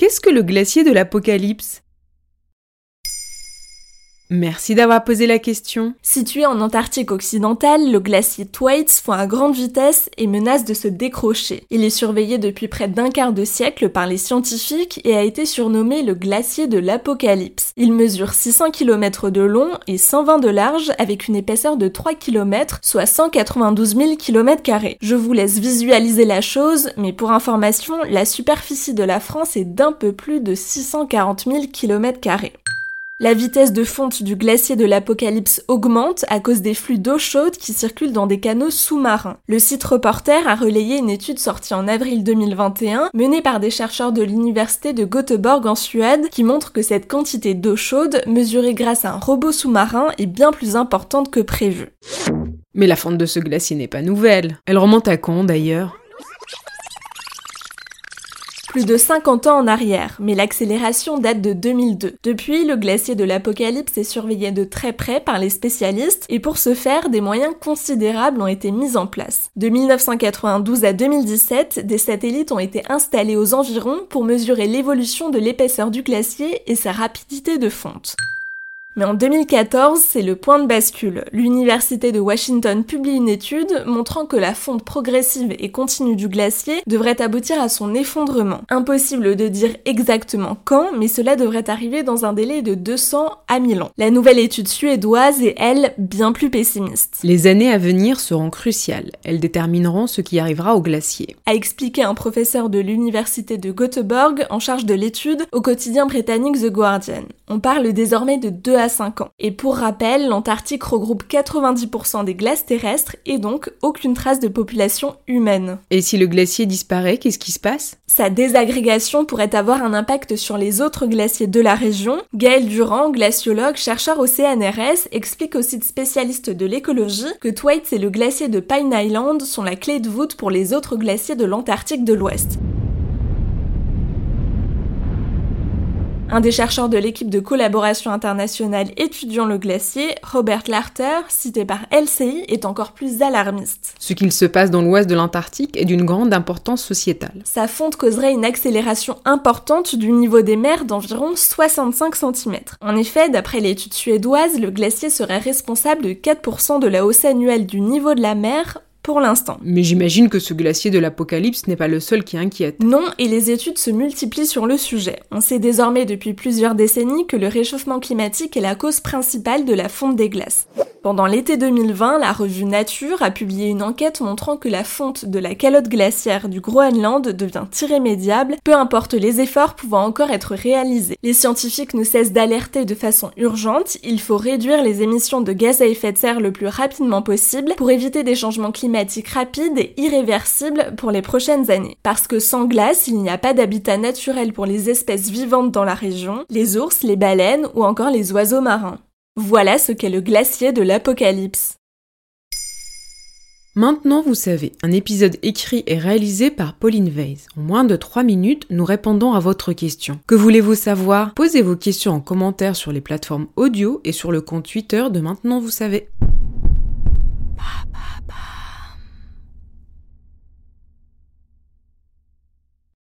Qu'est-ce que le glacier de l'Apocalypse? Merci d'avoir posé la question. Situé en Antarctique occidentale, le glacier Thwaites fond à grande vitesse et menace de se décrocher. Il est surveillé depuis près d'un quart de siècle par les scientifiques et a été surnommé le glacier de l'Apocalypse. Il mesure 600 km de long et 120 de large avec une épaisseur de 3 km, soit 192 000 km. Je vous laisse visualiser la chose, mais pour information, la superficie de la France est d'un peu plus de 640 000 km. La vitesse de fonte du glacier de l'Apocalypse augmente à cause des flux d'eau chaude qui circulent dans des canaux sous-marins. Le site Reporter a relayé une étude sortie en avril 2021 menée par des chercheurs de l'université de Göteborg en Suède qui montre que cette quantité d'eau chaude mesurée grâce à un robot sous-marin est bien plus importante que prévu. Mais la fonte de ce glacier n'est pas nouvelle. Elle remonte à quand d'ailleurs? Plus de 50 ans en arrière, mais l'accélération date de 2002. Depuis, le glacier de l'Apocalypse est surveillé de très près par les spécialistes et pour ce faire, des moyens considérables ont été mis en place. De 1992 à 2017, des satellites ont été installés aux environs pour mesurer l'évolution de l'épaisseur du glacier et sa rapidité de fonte. Mais en 2014, c'est le point de bascule. L'Université de Washington publie une étude montrant que la fonte progressive et continue du glacier devrait aboutir à son effondrement. Impossible de dire exactement quand, mais cela devrait arriver dans un délai de 200 à 1000 ans. La nouvelle étude suédoise est, elle, bien plus pessimiste. Les années à venir seront cruciales. Elles détermineront ce qui arrivera au glacier. A expliqué un professeur de l'Université de Göteborg en charge de l'étude au quotidien britannique The Guardian. On parle désormais de 2 à 5 ans. Et pour rappel, l'Antarctique regroupe 90% des glaces terrestres et donc aucune trace de population humaine. Et si le glacier disparaît, qu'est-ce qui se passe? Sa désagrégation pourrait avoir un impact sur les autres glaciers de la région. Gaël Durand, glaciologue, chercheur au CNRS, explique au site spécialiste de l'écologie que Thwaites et le glacier de Pine Island sont la clé de voûte pour les autres glaciers de l'Antarctique de l'Ouest. Un des chercheurs de l'équipe de collaboration internationale étudiant le glacier, Robert Larter, cité par LCI, est encore plus alarmiste. Ce qu'il se passe dans l'ouest de l'Antarctique est d'une grande importance sociétale. Sa fonte causerait une accélération importante du niveau des mers d'environ 65 cm. En effet, d'après l'étude suédoise, le glacier serait responsable de 4% de la hausse annuelle du niveau de la mer pour l'instant. Mais j'imagine que ce glacier de l'apocalypse n'est pas le seul qui inquiète. Non, et les études se multiplient sur le sujet. On sait désormais depuis plusieurs décennies que le réchauffement climatique est la cause principale de la fonte des glaces. Pendant l'été 2020, la revue Nature a publié une enquête montrant que la fonte de la calotte glaciaire du Groenland devient irrémédiable, peu importe les efforts pouvant encore être réalisés. Les scientifiques ne cessent d'alerter de façon urgente, il faut réduire les émissions de gaz à effet de serre le plus rapidement possible pour éviter des changements climatiques rapides et irréversibles pour les prochaines années. Parce que sans glace, il n'y a pas d'habitat naturel pour les espèces vivantes dans la région, les ours, les baleines ou encore les oiseaux marins. Voilà ce qu'est le glacier de l'Apocalypse. Maintenant, vous savez, un épisode écrit et réalisé par Pauline Weiss. En moins de 3 minutes, nous répondons à votre question. Que voulez-vous savoir? Posez vos questions en commentaire sur les plateformes audio et sur le compte Twitter de Maintenant, vous savez.